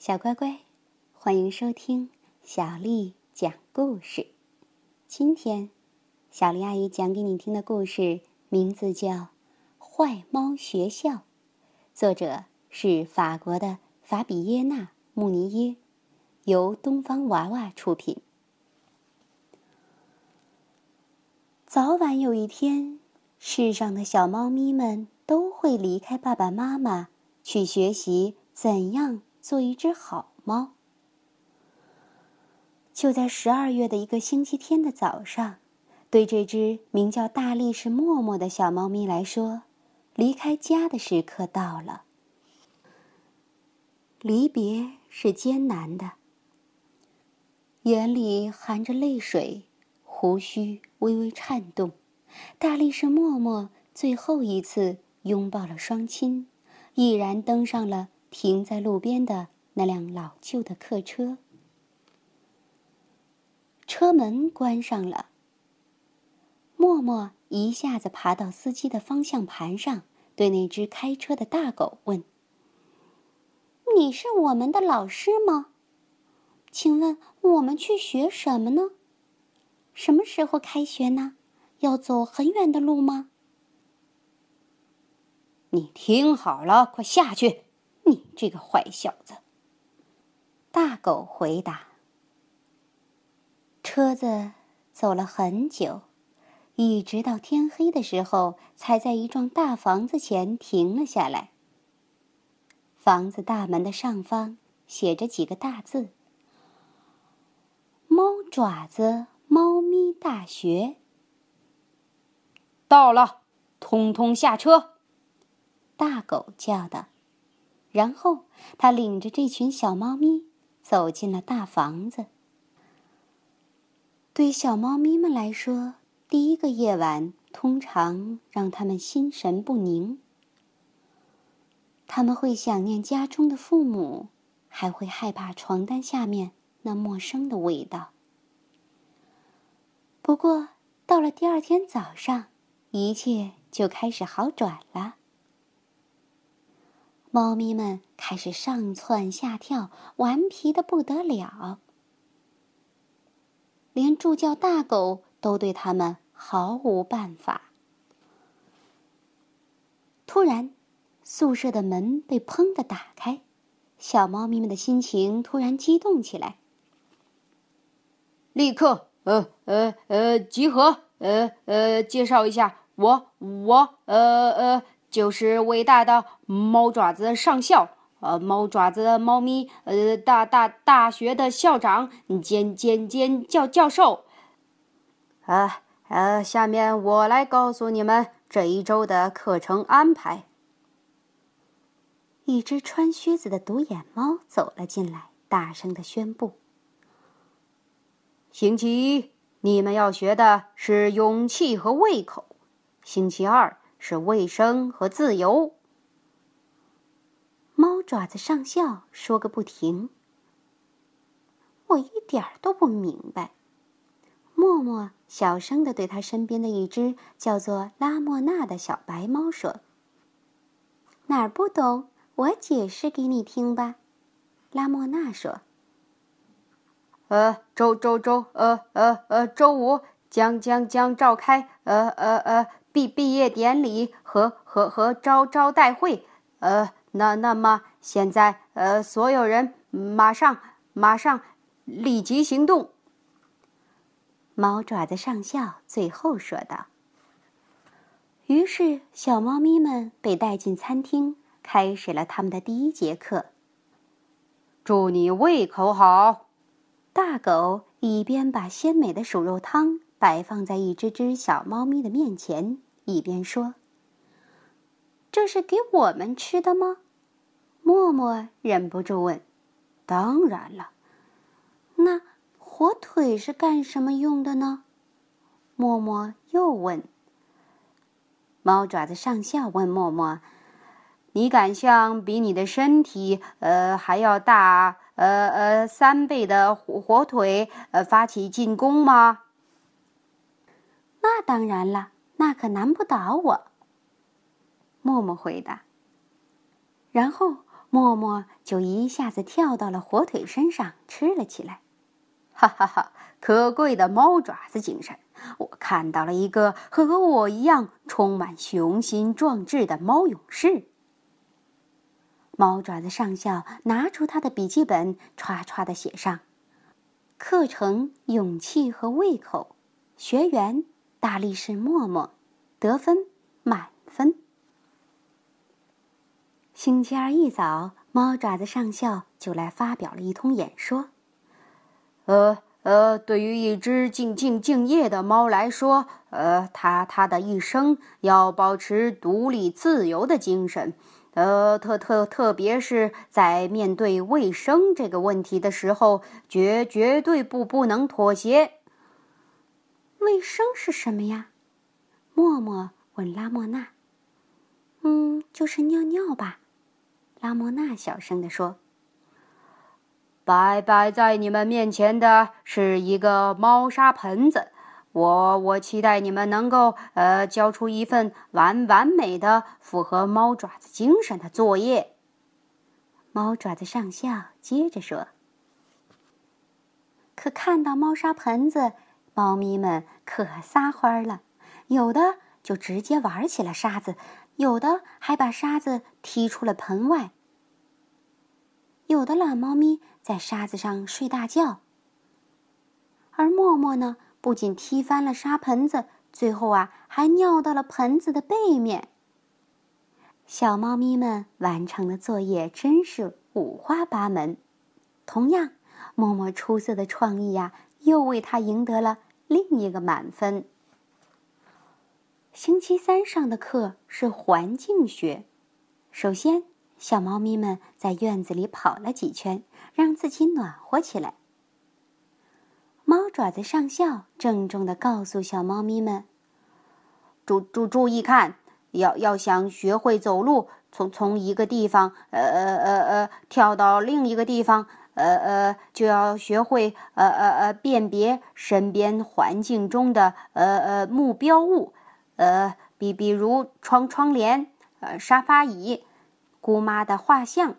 小乖乖，欢迎收听小丽讲故事。今天，小丽阿姨讲给你听的故事名字叫《坏猫学校》，作者是法国的法比耶娜·穆尼耶，由东方娃娃出品。早晚有一天，世上的小猫咪们都会离开爸爸妈妈，去学习怎样。做一只好猫。就在十二月的一个星期天的早上，对这只名叫大力士默默的小猫咪来说，离开家的时刻到了。离别是艰难的，眼里含着泪水，胡须微微颤动。大力士默默最后一次拥抱了双亲，毅然登上了。停在路边的那辆老旧的客车，车门关上了。默默一下子爬到司机的方向盘上，对那只开车的大狗问：“你是我们的老师吗？请问我们去学什么呢？什么时候开学呢？要走很远的路吗？”你听好了，快下去。你这个坏小子！大狗回答。车子走了很久，一直到天黑的时候，才在一幢大房子前停了下来。房子大门的上方写着几个大字：“猫爪子猫咪大学。”到了，通通下车！大狗叫道。然后，他领着这群小猫咪走进了大房子。对小猫咪们来说，第一个夜晚通常让他们心神不宁。他们会想念家中的父母，还会害怕床单下面那陌生的味道。不过，到了第二天早上，一切就开始好转了。猫咪们开始上蹿下跳，顽皮的不得了。连助教大狗都对他们毫无办法。突然，宿舍的门被砰的打开，小猫咪们的心情突然激动起来。立刻，呃呃呃，集合，呃呃，介绍一下，我我，呃呃。就是伟大的猫爪子上校，呃，猫爪子猫咪，呃，大大大学的校长兼兼兼教教授。啊呃，下面我来告诉你们这一周的课程安排。一只穿靴子的独眼猫走了进来，大声的宣布：“星期一，你们要学的是勇气和胃口；星期二。”是卫生和自由。猫爪子上校说个不停。我一点儿都不明白。默默小声的对他身边的一只叫做拉莫娜的小白猫说：“哪儿不懂，我解释给你听吧。”拉莫娜说：“呃，周周周，呃呃呃，周五将将将召开，呃呃呃。”毕毕业典礼和和和招招待会，呃，那那么现在，呃，所有人马上马上立即行动。猫爪子上校最后说道。于是，小猫咪们被带进餐厅，开始了他们的第一节课。祝你胃口好！大狗一边把鲜美的鼠肉汤。摆放在一只只小猫咪的面前，一边说：“这是给我们吃的吗？”默默忍不住问：“当然了。”那火腿是干什么用的呢？默默又问。猫爪子上校问默默：“你敢向比你的身体呃还要大呃呃三倍的火火腿呃发起进攻吗？”那当然了，那可难不倒我。默默回答。然后默默就一下子跳到了火腿身上吃了起来。哈哈哈！可贵的猫爪子精神，我看到了一个和我一样充满雄心壮志的猫勇士。猫爪子上校拿出他的笔记本，唰唰的写上：“课程勇气和胃口，学员大力士默默，得分满分。”星期二一早，猫爪子上校就来发表了一通演说。呃呃，对于一只静静敬业的猫来说，呃，它它的一生要保持独立自由的精神。呃，特特特别是在面对卫生这个问题的时候，绝绝对不不能妥协。卫生是什么呀？默默问拉莫娜。嗯，就是尿尿吧。拉莫娜小声地说。摆摆在你们面前的是一个猫砂盆子。我我期待你们能够呃交出一份完完美的符合猫爪子精神的作业。猫爪子上校接着说：“可看到猫砂盆子，猫咪们可撒欢了，有的就直接玩起了沙子，有的还把沙子踢出了盆外。有的懒猫咪在沙子上睡大觉，而默默呢？”不仅踢翻了沙盆子，最后啊，还尿到了盆子的背面。小猫咪们完成的作业真是五花八门。同样，默默出色的创意呀，又为他赢得了另一个满分。星期三上的课是环境学。首先，小猫咪们在院子里跑了几圈，让自己暖和起来。猫爪子上校郑重的告诉小猫咪们：“注注注意看，要要想学会走路，从从一个地方呃呃呃呃跳到另一个地方，呃呃就要学会呃呃呃辨别身边环境中的呃呃目标物，呃比比如窗窗帘，呃沙发椅，姑妈的画像，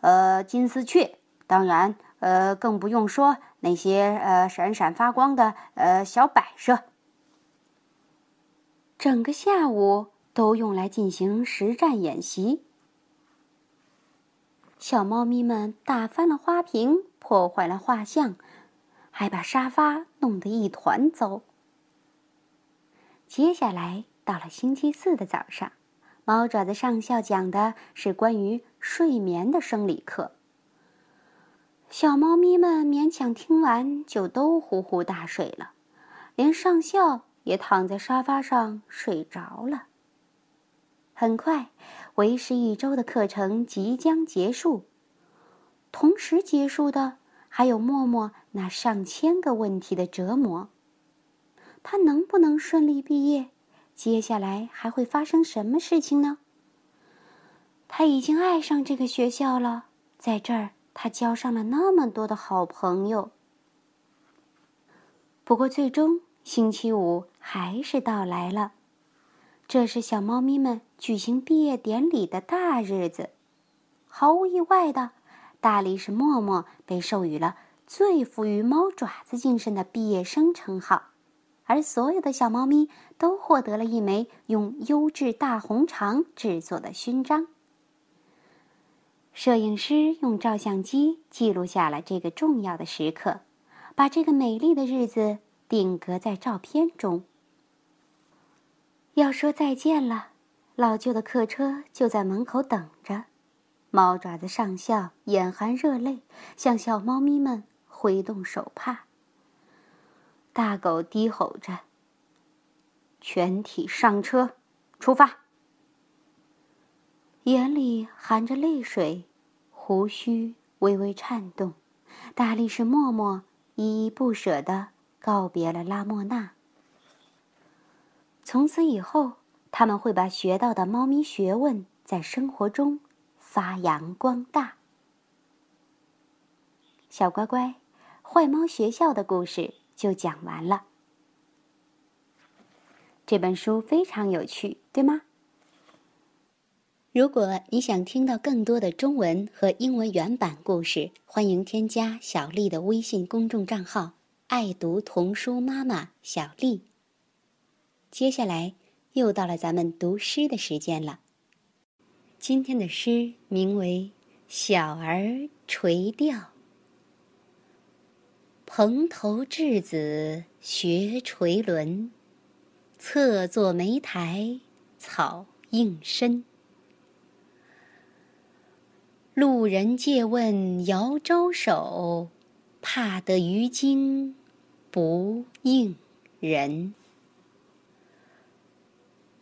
呃金丝雀，当然呃更不用说。”那些呃闪闪发光的呃小摆设，整个下午都用来进行实战演习。小猫咪们打翻了花瓶，破坏了画像，还把沙发弄得一团糟。接下来到了星期四的早上，猫爪子上校讲的是关于睡眠的生理课。小猫咪们勉强听完，就都呼呼大睡了，连上校也躺在沙发上睡着了。很快，为时一周的课程即将结束，同时结束的还有默默那上千个问题的折磨。他能不能顺利毕业？接下来还会发生什么事情呢？他已经爱上这个学校了，在这儿。他交上了那么多的好朋友，不过最终星期五还是到来了。这是小猫咪们举行毕业典礼的大日子。毫无意外的，大力士默默被授予了最富于猫爪子精神的毕业生称号，而所有的小猫咪都获得了一枚用优质大红肠制作的勋章。摄影师用照相机记录下了这个重要的时刻，把这个美丽的日子定格在照片中。要说再见了，老旧的客车就在门口等着。猫爪子上校眼含热泪，向小猫咪们挥动手帕。大狗低吼着：“全体上车，出发！”眼里含着泪水，胡须微微颤动，大力士默默依依不舍的告别了拉莫娜。从此以后，他们会把学到的猫咪学问在生活中发扬光大。小乖乖，坏猫学校的故事就讲完了。这本书非常有趣，对吗？如果你想听到更多的中文和英文原版故事，欢迎添加小丽的微信公众账号“爱读童书妈妈小丽”。接下来又到了咱们读诗的时间了。今天的诗名为《小儿垂钓》。蓬头稚子学垂纶，侧坐莓苔草映身。路人借问遥招手，怕得鱼惊不应人。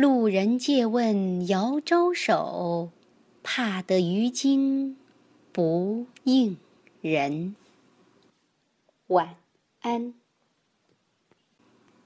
路人借问遥招手，怕得鱼惊不应人。晚安。